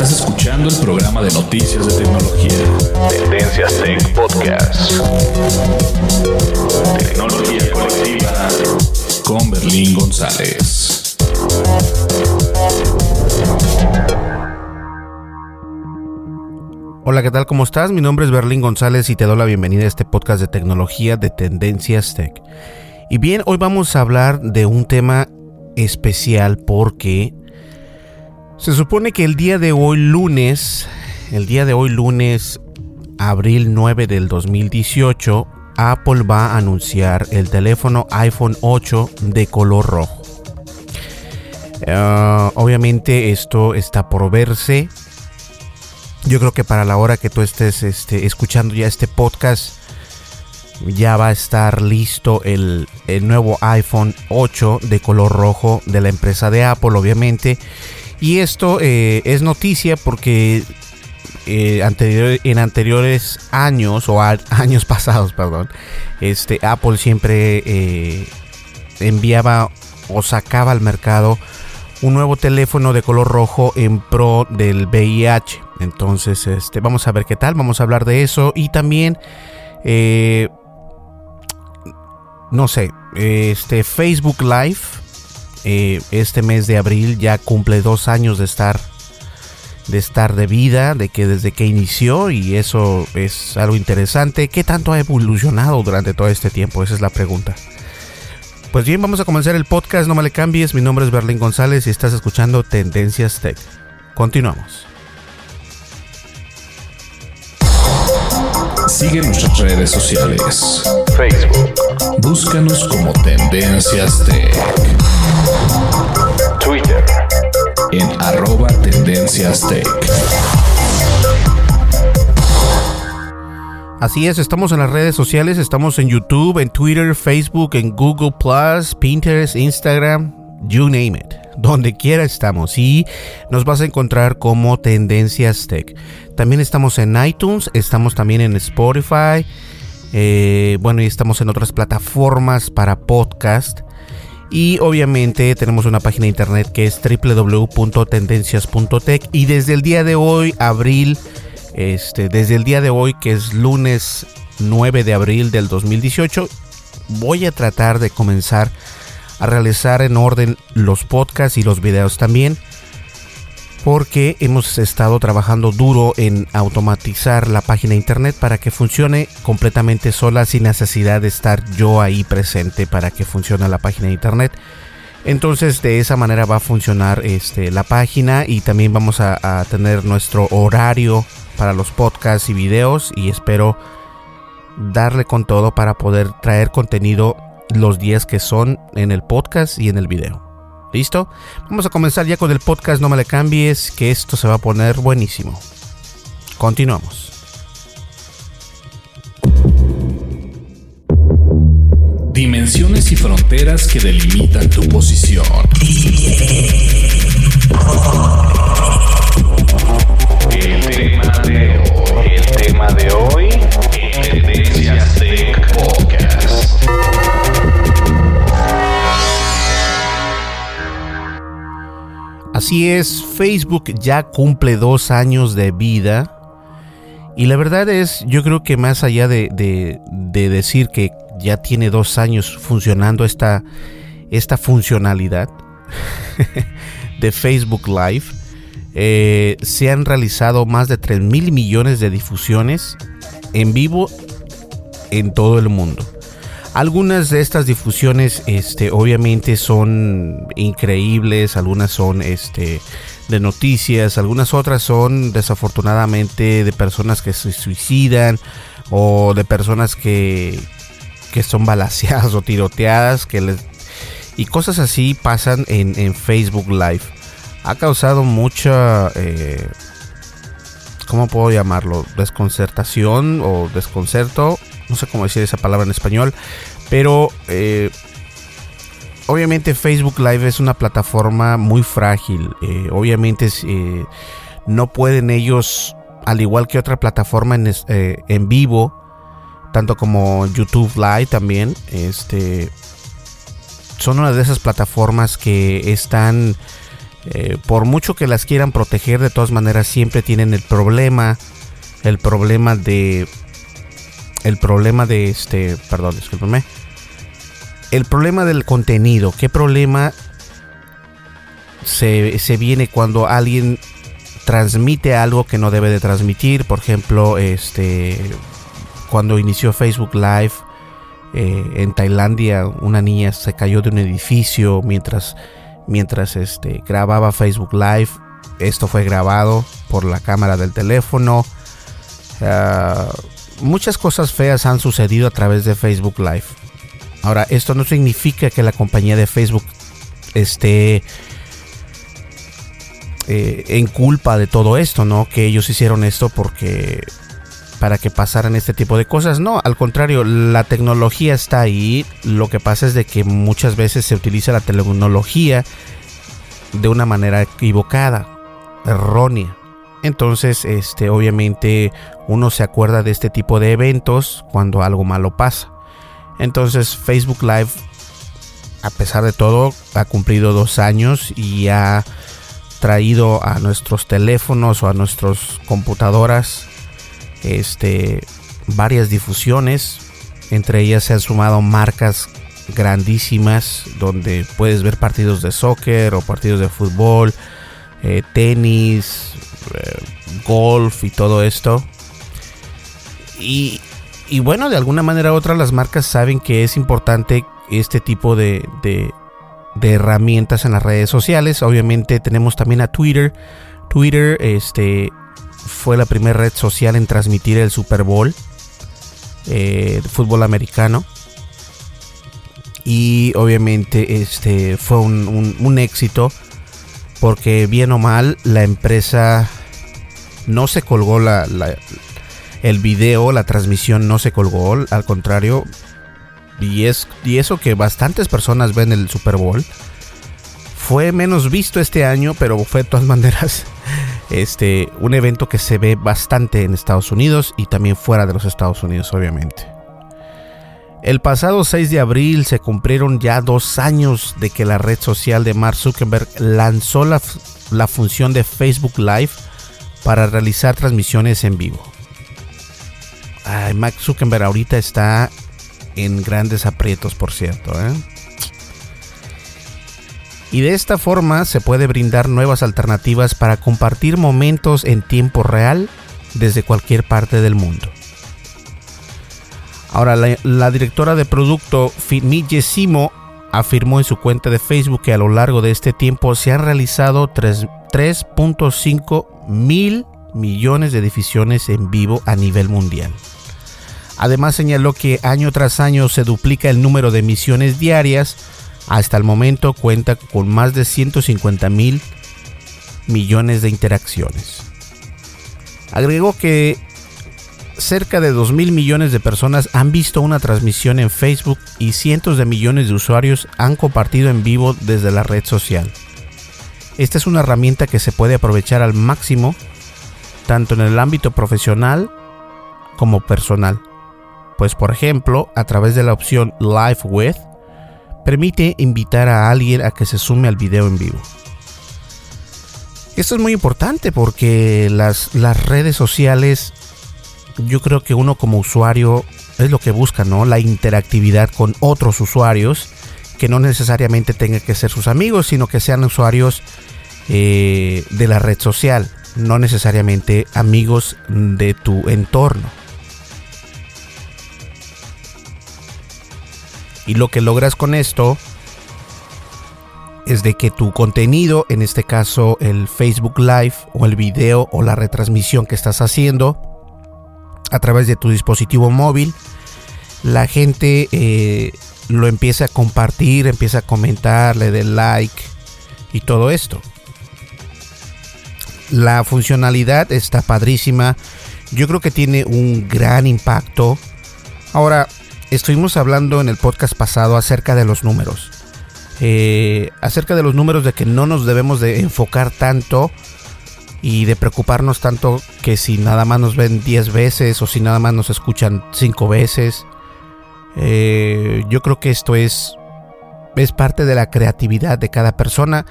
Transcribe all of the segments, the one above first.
Estás escuchando el programa de noticias de tecnología. Tendencias Tech Podcast. Tecnología colectiva con Berlín González. Hola, ¿qué tal? ¿Cómo estás? Mi nombre es Berlín González y te doy la bienvenida a este podcast de tecnología de Tendencias Tech. Y bien, hoy vamos a hablar de un tema especial porque se supone que el día de hoy lunes, el día de hoy lunes, abril 9 del 2018, Apple va a anunciar el teléfono iPhone 8 de color rojo. Ah, obviamente esto está por verse. Yo creo que para la hora que tú estés este, escuchando ya este podcast, ya va a estar listo el, el nuevo iPhone 8 de color rojo de la empresa de Apple, obviamente. Y esto eh, es noticia porque eh, en anteriores años o años pasados, perdón, este Apple siempre eh, enviaba o sacaba al mercado un nuevo teléfono de color rojo en pro del VIH. Entonces, este, vamos a ver qué tal, vamos a hablar de eso y también, no sé, este Facebook Live eh, este mes de abril ya cumple dos años de estar de estar de vida, de que desde que inició y eso es algo interesante. ¿Qué tanto ha evolucionado durante todo este tiempo? Esa es la pregunta. Pues bien, vamos a comenzar el podcast, no me le cambies, mi nombre es Berlín González y estás escuchando Tendencias Tech. Continuamos. Sigue nuestras redes sociales. Facebook. Búscanos como Tendencias Tech. En arroba Tendencias Tech. Así es, estamos en las redes sociales, estamos en YouTube, en Twitter, Facebook, en Google Plus, Pinterest, Instagram, you name it. Donde quiera estamos y nos vas a encontrar como Tendencias Tech. También estamos en iTunes, estamos también en Spotify. Eh, bueno, y estamos en otras plataformas para podcast. Y obviamente tenemos una página de internet que es www.tendencias.tech. Y desde el día de hoy, abril, este, desde el día de hoy, que es lunes 9 de abril del 2018, voy a tratar de comenzar a realizar en orden los podcasts y los videos también porque hemos estado trabajando duro en automatizar la página internet para que funcione completamente sola sin necesidad de estar yo ahí presente para que funcione la página de internet. Entonces de esa manera va a funcionar este, la página y también vamos a tener nuestro horario para los podcasts y videos y espero darle con todo para poder traer contenido los días que son en el podcast y en el video. ¿Listo? Vamos a comenzar ya con el podcast, no me le cambies, que esto se va a poner buenísimo. Continuamos. Dimensiones y fronteras que delimitan tu posición. El tema de hoy, el tema de hoy, Tendencias Tech Podcast. Así es, Facebook ya cumple dos años de vida. Y la verdad es, yo creo que más allá de, de- de decir que ya tiene dos años funcionando esta, esta funcionalidad de Facebook Live, eh, se han realizado más de 3 mil millones de difusiones en vivo en todo el mundo. Algunas de estas difusiones, este, obviamente son increíbles, algunas son, este, de noticias, algunas otras son desafortunadamente de personas que se suicidan o de personas que, que son balaceadas o tiroteadas, que les, y cosas así pasan en, en Facebook Live. Ha causado mucha, eh, ¿cómo puedo llamarlo? Desconcertación o desconcerto, no sé cómo decir esa palabra en español, pero eh, obviamente Facebook Live es una plataforma muy frágil. eh, obviamente eh, no pueden ellos, al igual que otra plataforma en, en vivo, tanto como YouTube Live también, este, son una de esas plataformas que están, por mucho que las quieran proteger, de todas maneras siempre tienen el problema, el problema de, el problema de este, perdón, discúlpeme, el problema del contenido. ¿Qué problema se, se viene cuando alguien transmite algo que no debe de transmitir? Por ejemplo, este, cuando inició Facebook Live eh, en Tailandia, una niña se cayó de un edificio mientras, mientras este, grababa Facebook Live. Esto fue grabado por la cámara del teléfono. Ah, muchas cosas feas han sucedido a través de Facebook Live. Ahora, esto no significa que la compañía de Facebook esté eh, en culpa de todo esto, ¿no? Que ellos hicieron esto porque para que pasaran este tipo de cosas. No, al contrario, la tecnología está ahí. Lo que pasa es de que muchas veces se utiliza la tecnología de una manera equivocada, errónea. Entonces, este, obviamente, uno se acuerda de este tipo de eventos cuando algo malo pasa. Entonces, Facebook Live, a pesar de todo, ha cumplido dos años y ha traído a nuestros teléfonos o a nuestras computadoras este, varias difusiones. Entre ellas se han sumado marcas grandísimas donde puedes ver partidos de soccer o partidos de fútbol, eh, tenis, eh, golf y todo esto. Y, y bueno, de alguna manera u otra las marcas saben que es importante este tipo de, de, herramientas en las redes sociales. Obviamente tenemos también a Twitter. Twitter este, fue la primera red social en transmitir el Super Bowl eh, fútbol americano. Y obviamente este fue un, un- éxito porque bien o mal la empresa no se colgó la- el video, la transmisión no se colgó, al contrario. Y, es, y eso que bastantes personas ven el Super Bowl. Fue menos visto este año, pero fue de todas maneras este, un evento que se ve bastante en Estados Unidos y también fuera de los Estados Unidos, obviamente. El pasado 6 de abril se cumplieron ya dos años de que la red social de Mark Zuckerberg lanzó la, la función de Facebook Live para realizar transmisiones en vivo. Ay, Mark Zuckerberg ahorita está en grandes aprietos, por cierto. ¿eh? Y de esta forma se puede brindar nuevas alternativas para compartir momentos en tiempo real desde cualquier parte del mundo. Ahora, la, directora de producto Fitmille afirmó en su cuenta de Facebook que a lo largo de este tiempo se han realizado tres- 3.5 mil millones de difusiones en vivo a nivel mundial. Además señaló que año tras año se duplica el número de emisiones diarias. Hasta el momento cuenta con más de 150 mil millones de interacciones. Agregó que cerca de 2 mil millones de personas han visto una transmisión en Facebook y cientos de millones de usuarios han compartido en vivo desde la red social. Esta es una herramienta que se puede aprovechar al máximo tanto en el ámbito profesional como personal. Pues por ejemplo, a través de la opción Live With, permite invitar a alguien a que se sume al video en vivo. Esto es muy importante porque las, redes sociales, yo creo que uno como usuario es lo que busca, ¿no? La interactividad con otros usuarios que no necesariamente tengan que ser sus amigos, sino que sean usuarios eh, de la red social, no necesariamente amigos de tu entorno. Y lo que logras con esto es de que tu contenido, en este caso el Facebook Live o el video o la retransmisión que estás haciendo a través de tu dispositivo móvil, la gente eh, lo empieza a compartir, empieza a comentar, le dé like y todo esto. La funcionalidad está padrísima. Yo creo que tiene un gran impacto. Ahora, estuvimos hablando en el podcast pasado acerca de los números. Eh, acerca de los números de que no nos debemos de enfocar tanto y de preocuparnos tanto que si nada más nos ven 10 veces o si nada más nos escuchan 5 veces. Eh, yo creo que esto es, es parte de la creatividad de cada persona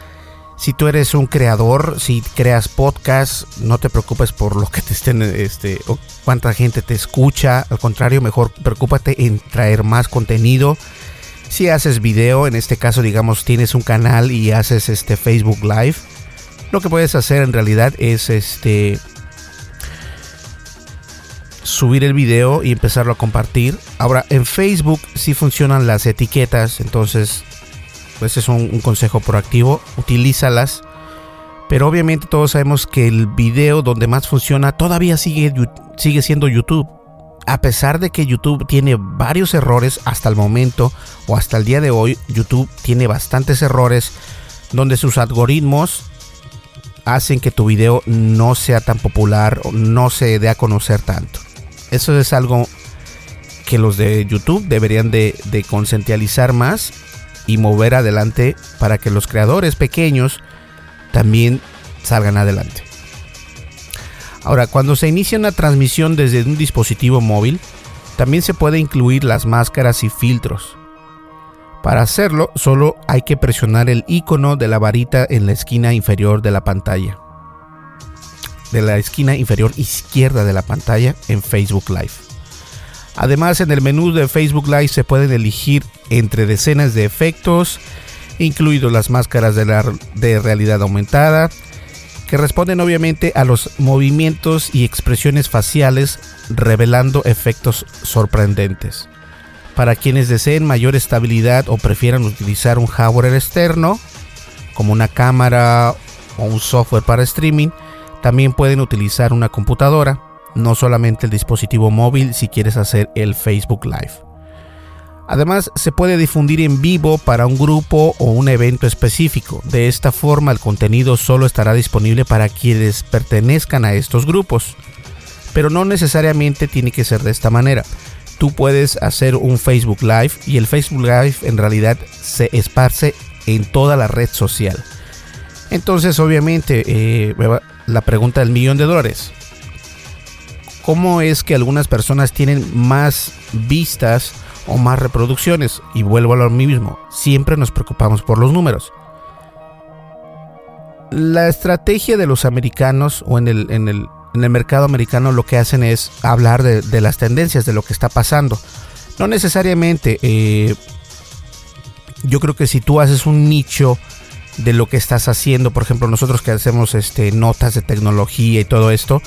si tú eres un creador, si creas podcast, no te preocupes por lo que te estén, este, o cuánta gente te escucha. Al contrario, mejor preocúpate en traer más contenido. Si haces video, en este caso, digamos, tienes un canal y haces este Facebook Live, lo que puedes hacer en realidad es este subir el video y empezarlo a compartir. Ahora, en Facebook sí funcionan las etiquetas, entonces pues es un, consejo proactivo, utilízalas. Pero obviamente todos sabemos que el video donde más funciona todavía sigue, sigue siendo YouTube. A pesar de que YouTube tiene varios errores hasta el momento o hasta el día de hoy, YouTube tiene bastantes errores donde sus algoritmos hacen que tu video no sea tan popular o no se dé a conocer tanto. Eso es algo que los de YouTube deberían de, de más y mover adelante para que los creadores pequeños también salgan adelante. Ahora, cuando se inicia una transmisión desde un dispositivo móvil, también se puede incluir las máscaras y filtros. Para hacerlo, solo hay que presionar el icono de la varita en la esquina inferior de la pantalla. De la esquina inferior izquierda de la pantalla en Facebook Live. Además, en el menú de Facebook Live se pueden elegir entre decenas de efectos, incluidos las máscaras de, la, de realidad aumentada, que responden obviamente a los movimientos y expresiones faciales, revelando efectos sorprendentes. Para quienes deseen mayor estabilidad o prefieran utilizar un hardware externo, como una cámara o un software para streaming, también pueden utilizar una computadora no solamente el dispositivo móvil si quieres hacer el Facebook Live. Además, se puede difundir en vivo para un grupo o un evento específico. De esta forma, el contenido solo estará disponible para quienes pertenezcan a estos grupos. Pero no necesariamente tiene que ser de esta manera. Tú puedes hacer un Facebook Live y el Facebook Live en realidad se esparce en toda la red social. Entonces, obviamente, eh, la pregunta del millón de dólares cómo es que algunas personas tienen más vistas o más reproducciones. Y vuelvo a lo mismo, siempre nos preocupamos por los números. La estrategia de los americanos o en el, en el, mercado americano lo que hacen es hablar de, las tendencias, de lo que está pasando. No necesariamente, eh, yo creo que si tú haces un nicho de lo que estás haciendo, por ejemplo, nosotros que hacemos este, notas de tecnología y todo esto,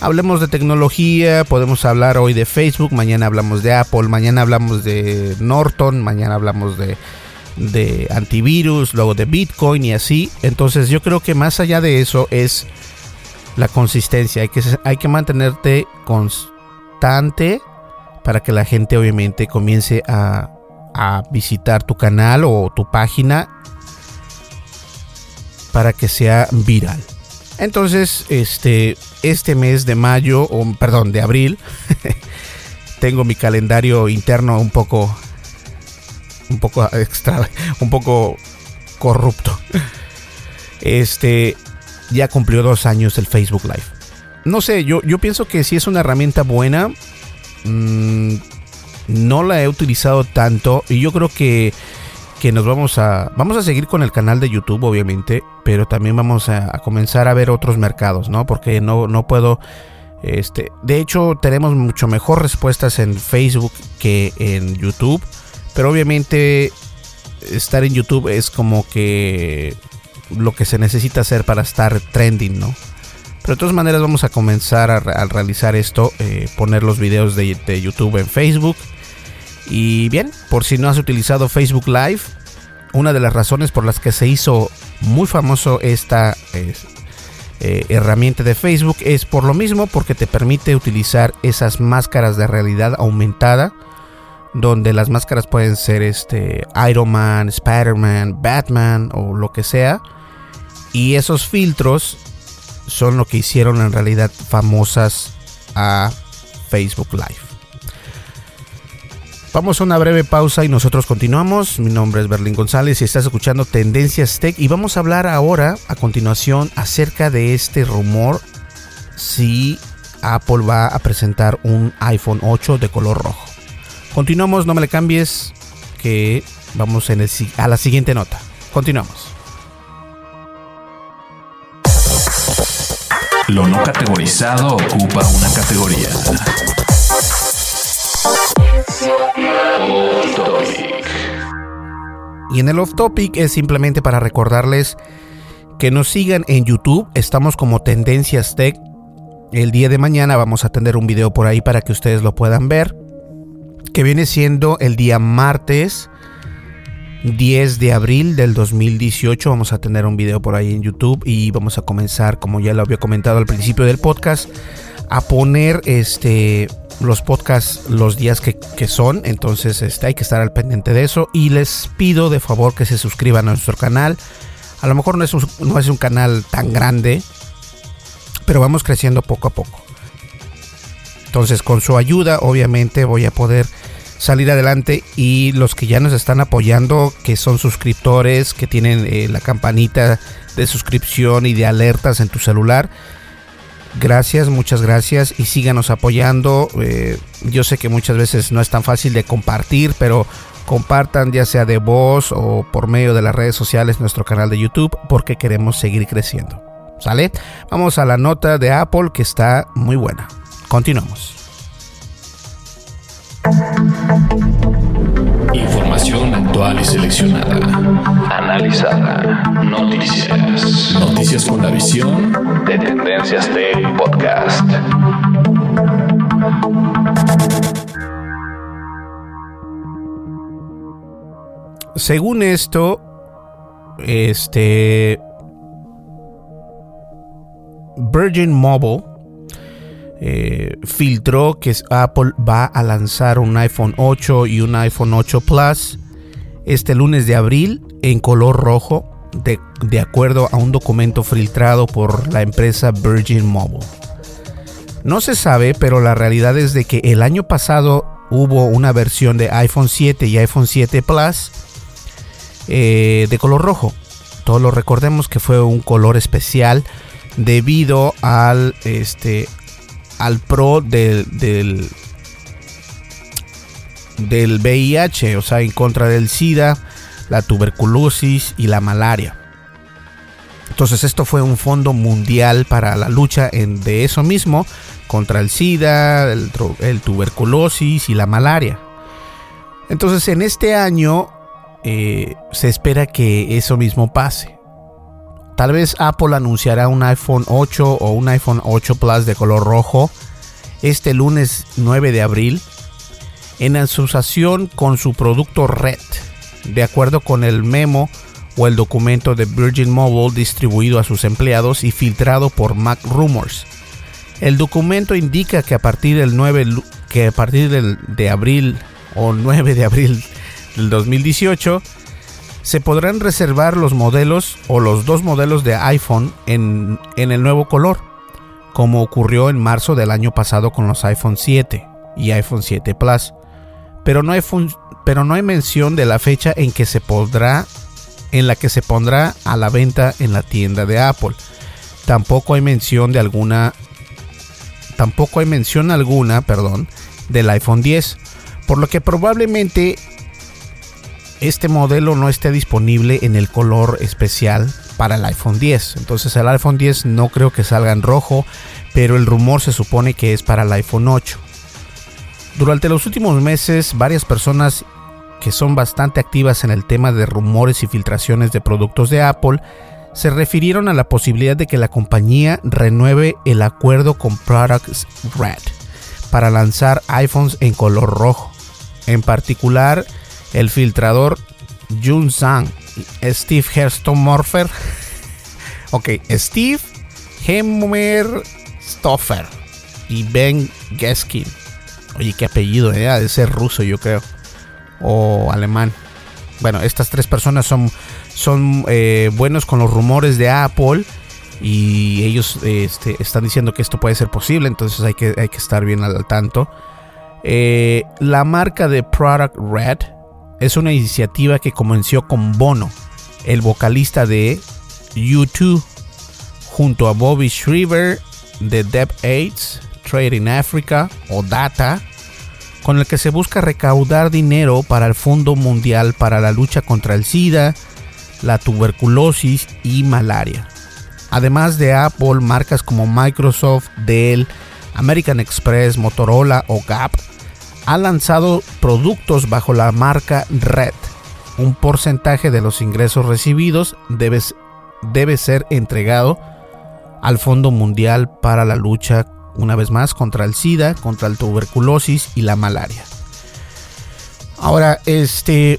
Hablemos de tecnología, podemos hablar hoy de Facebook, mañana hablamos de Apple, mañana hablamos de Norton, mañana hablamos de, antivirus, luego de Bitcoin y así. Entonces yo creo que más allá de eso es la consistencia. Hay que, hay que mantenerte constante para que la gente obviamente comience a, a visitar tu canal o tu página para que sea viral. Entonces, este, este mes de mayo, o perdón, de abril, tengo mi calendario interno un poco, un poco extra, un poco corrupto. Este, ya cumplió dos años el Facebook Live. No sé, yo, yo pienso que si es una herramienta buena. Mm, no la he utilizado tanto y yo creo que, que nos vamos a vamos a seguir con el canal de YouTube obviamente, pero también vamos a, comenzar a ver otros mercados, ¿no? Porque no, no puedo este, de hecho tenemos mucho mejor respuestas en Facebook que en YouTube, pero obviamente estar en YouTube es como que lo que se necesita hacer para estar trending, ¿no? Pero de todas maneras vamos a comenzar a, realizar esto, eh, poner los videos de, YouTube en Facebook. Y bien, por si no has utilizado Facebook Live, una de las razones por las que se hizo muy famoso esta eh, herramienta de Facebook es por lo mismo, porque te permite utilizar esas máscaras de realidad aumentada, donde las máscaras pueden ser este Iron Man, Spider-Man, Batman o lo que sea. Y esos filtros son lo que hicieron en realidad famosas a Facebook Live. Vamos a una breve pausa y nosotros continuamos. Mi nombre es Berlín González y estás escuchando Tendencias Tech y vamos a hablar ahora a continuación acerca de este rumor si Apple va a presentar un iPhone 8 de color rojo. Continuamos, no me le cambies que vamos a la siguiente nota. Continuamos. Lo no categorizado ocupa una categoría. Y en el off topic es simplemente para recordarles que nos sigan en YouTube. Estamos como Tendencias Tech. El día de mañana vamos a tener un video por ahí para que ustedes lo puedan ver. Que viene siendo el día martes 10 de abril del 2018 vamos a tener un video por ahí en YouTube y vamos a comenzar, como ya lo había comentado al principio del podcast, a poner este los podcasts los días que, son. Entonces este, hay que estar al pendiente de eso. Y les pido de favor que se suscriban a nuestro canal. A lo mejor no es no es un canal tan grande, pero vamos creciendo poco a poco. Entonces con su ayuda obviamente voy a poder salir adelante y los que ya nos están apoyando, que son suscriptores, que tienen eh, la campanita de suscripción y de alertas en tu celular. Gracias, muchas gracias y síganos apoyando. Eh, yo sé que muchas veces no es tan fácil de compartir, pero compartan ya sea de voz o por medio de las redes sociales nuestro canal de YouTube porque queremos seguir creciendo. ¿Sale? Vamos a la nota de Apple que está muy buena. Continuamos. Información actual y seleccionada. Analizada. Noticias. Noticias con la visión de Tendencias Tech Podcast. Según esto, este Virgin Mobile eh, filtró que Apple va a lanzar un iPhone 8 y un iPhone 8 Plus este lunes de abril en color rojo, de, de acuerdo a un documento filtrado por la empresa Virgin Mobile. No se sabe, pero la realidad es de que el año pasado hubo una versión de iPhone 7 y iPhone 7 Plus eh, de color rojo. Todos lo recordemos que fue un color especial debido al este al pro del, del, del VIH, o sea, en contra del SIDA, la tuberculosis y la malaria. Entonces esto fue un fondo mundial para la lucha en, de eso mismo, contra el SIDA, el, tuberculosis y la malaria. Entonces en este año eh, se espera que eso mismo pase. Tal vez Apple anunciará un iPhone 8 o un iPhone 8 Plus de color rojo este lunes 9 de abril en asociación con su producto Red, de acuerdo con el memo o el documento de Virgin Mobile distribuido a sus empleados y filtrado por Mac Rumors. El documento indica que a partir del 9 que a partir del, de abril o 9 de abril del 2018 se podrán reservar los modelos o los dos modelos de iPhone en, en el nuevo color, como ocurrió en marzo del año pasado con los iPhone 7 y iPhone 7 Plus. Pero no hay, pero no hay mención de la fecha en que se podrá en la que se pondrá a la venta en la tienda de Apple. Tampoco hay mención de alguna tampoco hay mención alguna, perdón, del iPhone 10, por lo que probablemente este modelo no esté disponible en el color especial para el iPhone 10. Entonces el iPhone 10 no creo que salga en rojo, pero el rumor se supone que es para el iPhone 8. Durante los últimos meses, varias personas que son bastante activas en el tema de rumores y filtraciones de productos de Apple se refirieron a la posibilidad de que la compañía renueve el acuerdo con Products Red para lanzar iPhones en color rojo. En particular, el filtrador Jun Zhang, Steve Herstomorfer, ok, Steve Stoffer y Ben Geskin. Oye, qué apellido, ¿eh? de ser ruso, yo creo, o alemán. Bueno, estas tres personas son son eh, buenos con los rumores de Apple y ellos este, están diciendo que esto puede ser posible, entonces hay que, hay que estar bien al tanto. Eh, la marca de Product Red es una iniciativa que comenzó con Bono, el vocalista de U2, junto a Bobby Shriver de Dev AIDS, Trade in Africa o Data, con el que se busca recaudar dinero para el Fondo Mundial para la lucha contra el SIDA, la tuberculosis y malaria. Además de Apple, marcas como Microsoft, Dell, American Express, Motorola o Gap han lanzado productos bajo la marca Red. Un porcentaje de los ingresos recibidos debe, debe ser entregado al Fondo Mundial para la lucha, una vez más, contra el SIDA, contra la tuberculosis y la malaria. Ahora, este,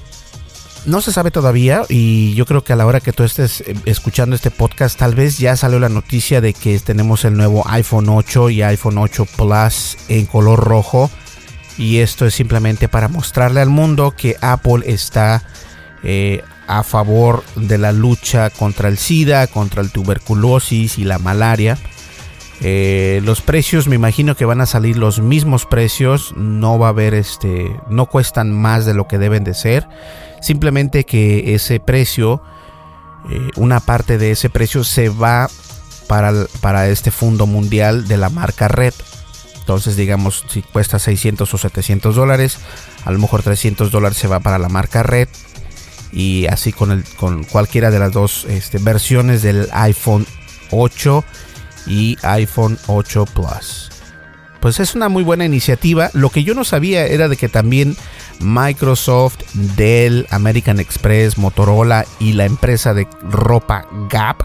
no se sabe todavía y yo creo que a la hora que tú estés eh, escuchando este podcast tal vez ya salió la noticia de que tenemos el nuevo iPhone 8 y iPhone 8 Plus en color rojo y esto es simplemente para mostrarle al mundo que Apple está eh, a favor de la lucha contra el SIDA, contra el tuberculosis y la malaria. Eh, los precios me imagino que van a salir los mismos precios, no va a haber este, no cuestan más de lo que deben de ser Simplemente que ese precio, eh, una parte de ese precio se va para, para este fondo mundial de la marca Red. Entonces, digamos, si cuesta 600 o 700 dólares, a lo mejor 300 dólares se va para la marca Red. Y así con, con cualquiera de las dos este, versiones del iPhone 8 y iPhone 8 Plus. Pues es una muy buena iniciativa. Lo que yo no sabía era de que también Microsoft, Dell, American Express, Motorola y la empresa de ropa Gap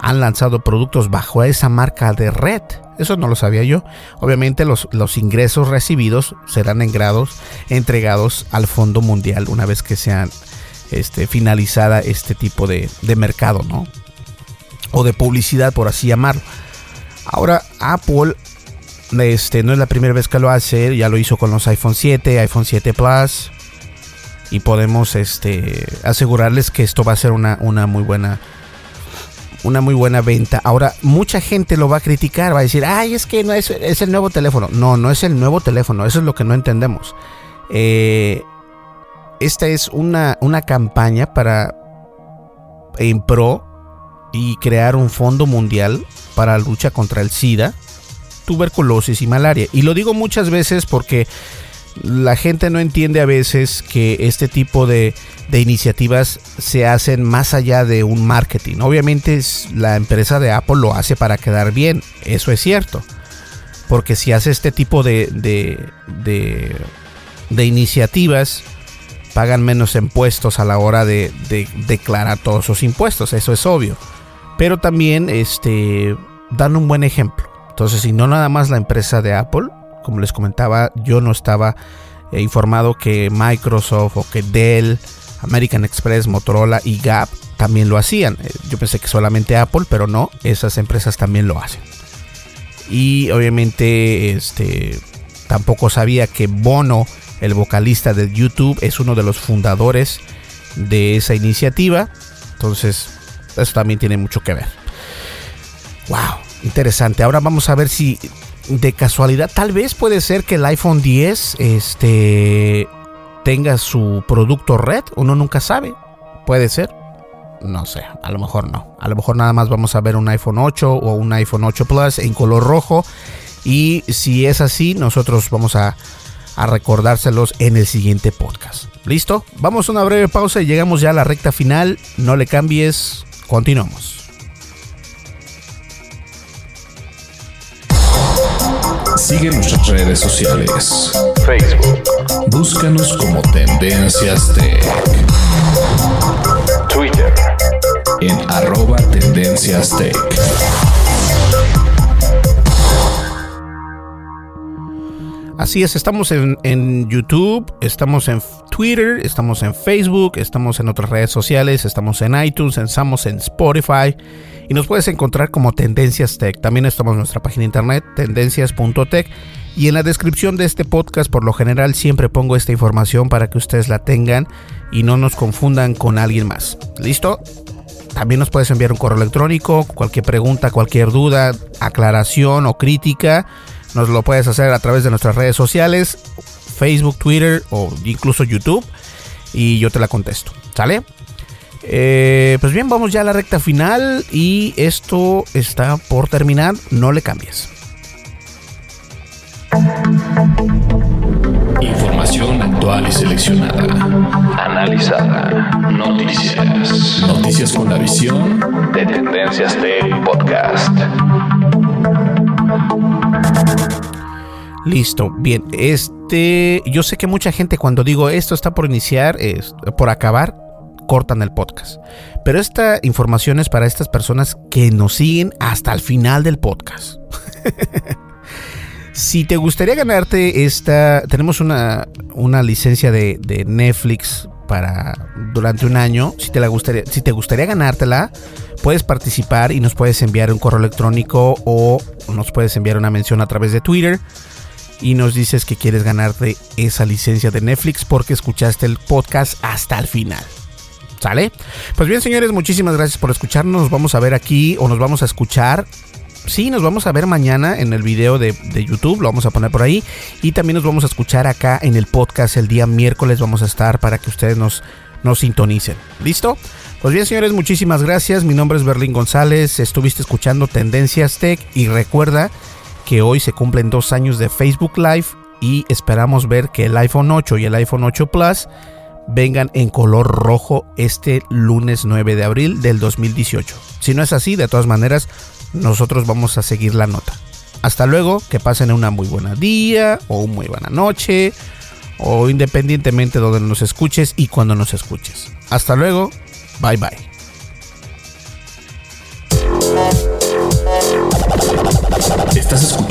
han lanzado productos bajo esa marca de red. Eso no lo sabía yo. Obviamente los, los ingresos recibidos serán entregados al Fondo Mundial una vez que sean este, finalizada este tipo de, de mercado, ¿no? O de publicidad, por así llamarlo. Ahora Apple este, no es la primera vez que lo hace, ya lo hizo con los iPhone 7, iPhone 7 Plus. Y podemos este, asegurarles que esto va a ser una, una muy buena una muy buena venta. Ahora, mucha gente lo va a criticar, va a decir, ay, es que no es, es el nuevo teléfono. No, no es el nuevo teléfono, eso es lo que no entendemos. Eh, esta es una, una campaña para en pro y crear un fondo mundial para la lucha contra el SIDA tuberculosis y malaria. Y lo digo muchas veces porque la gente no entiende a veces que este tipo de, iniciativas se hacen más allá de un marketing. Obviamente la empresa de Apple lo hace para quedar bien, eso es cierto. Porque si hace este tipo de, de, de, iniciativas, pagan menos impuestos a la hora de, declarar todos sus impuestos, eso es obvio. Pero también este, dan un buen ejemplo. Entonces, si no nada más la empresa de Apple, como les comentaba, yo no estaba eh, informado que Microsoft o que Dell, American Express, Motorola y Gap también lo hacían. Eh, yo pensé que solamente Apple, pero no, esas empresas también lo hacen. Y obviamente este Tampoco sabía que Bono, el vocalista de YouTube, es uno de los fundadores de esa iniciativa. Entonces, eso también tiene mucho que ver. Wow, interesante. Ahora vamos a ver si de casualidad, tal vez puede ser que el iPhone 10 este, tenga su producto red. Uno nunca sabe. Puede ser. No sé, a lo mejor no. A lo mejor nada más vamos a ver un iPhone 8 o un iPhone 8 Plus en color rojo. Y si es así, nosotros vamos a, a recordárselos en el siguiente podcast. ¿Listo? Vamos a una breve pausa y llegamos ya a la recta final. No le cambies. Continuamos. Sigue nuestras redes sociales. Facebook. Búscanos como Tendencias Tech. Twitter. En arroba Tendencias Tech. Así es, estamos en, YouTube, estamos en Twitter, estamos en Facebook, estamos en otras redes sociales, estamos en iTunes, estamos en Spotify y nos puedes encontrar como Tendencias Tech. También estamos en nuestra página internet, tendencias.tech. Y en la descripción de este podcast, por lo general, siempre pongo esta información para que ustedes la tengan y no nos confundan con alguien más. ¿Listo? También nos puedes enviar un correo electrónico, cualquier pregunta, cualquier duda, aclaración o crítica nos lo puedes hacer a través de nuestras redes sociales, Facebook, Twitter o incluso YouTube. Y yo te la contesto. ¿Sale? Eh, pues bien, vamos ya a la recta final. Y esto está por terminar. No le cambies. Información actual y seleccionada. Analizada. Noticias. Noticias con la visión de Tendencias Tech Podcast. Listo, bien. Este, yo sé que mucha gente cuando digo esto está por iniciar, es, por acabar, cortan el podcast. Pero esta información es para estas personas que nos siguen hasta el final del podcast. si te gustaría ganarte esta, tenemos una, una licencia de, Netflix para durante un año. Si te la gustaría, si te gustaría ganártela, puedes participar y nos puedes enviar un correo electrónico o nos puedes enviar una mención a través de Twitter y nos dices que quieres ganarte esa licencia de Netflix porque escuchaste el podcast hasta el final. ¿Sale? Pues bien, señores, muchísimas gracias por escucharnos. Nos vamos a ver aquí o nos vamos a escuchar. Sí, nos vamos a ver mañana en el video de, YouTube, lo vamos a poner por ahí. Y también nos vamos a escuchar acá en el podcast el día miércoles. Vamos a estar para que ustedes nos, nos sintonicen. ¿Listo? Pues bien, señores, muchísimas gracias. Mi nombre es Berlín González. Estuviste escuchando Tendencias Tech y recuerda que hoy se cumplen dos años de Facebook Live y esperamos ver que el iPhone 8 y el iPhone 8 Plus vengan en color rojo este lunes 9 de abril del 2018. Si no es así, de todas maneras, nosotros vamos a seguir la nota. Hasta luego, que pasen una muy buena día o muy buena noche o independientemente de donde nos escuches y cuando nos escuches. Hasta luego, bye bye.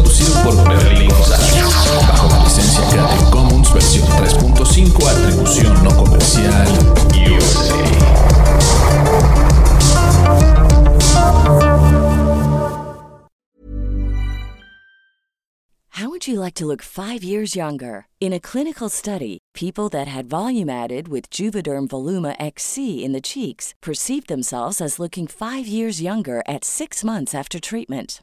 Producido por Berlín González. Bajo licencia Creative Commons versión 3.5, atribución no comercial. How would you like to look five years younger? In a clinical study, people that had volume added with Juvederm Voluma XC in the cheeks perceived themselves as looking five years younger at six months after treatment.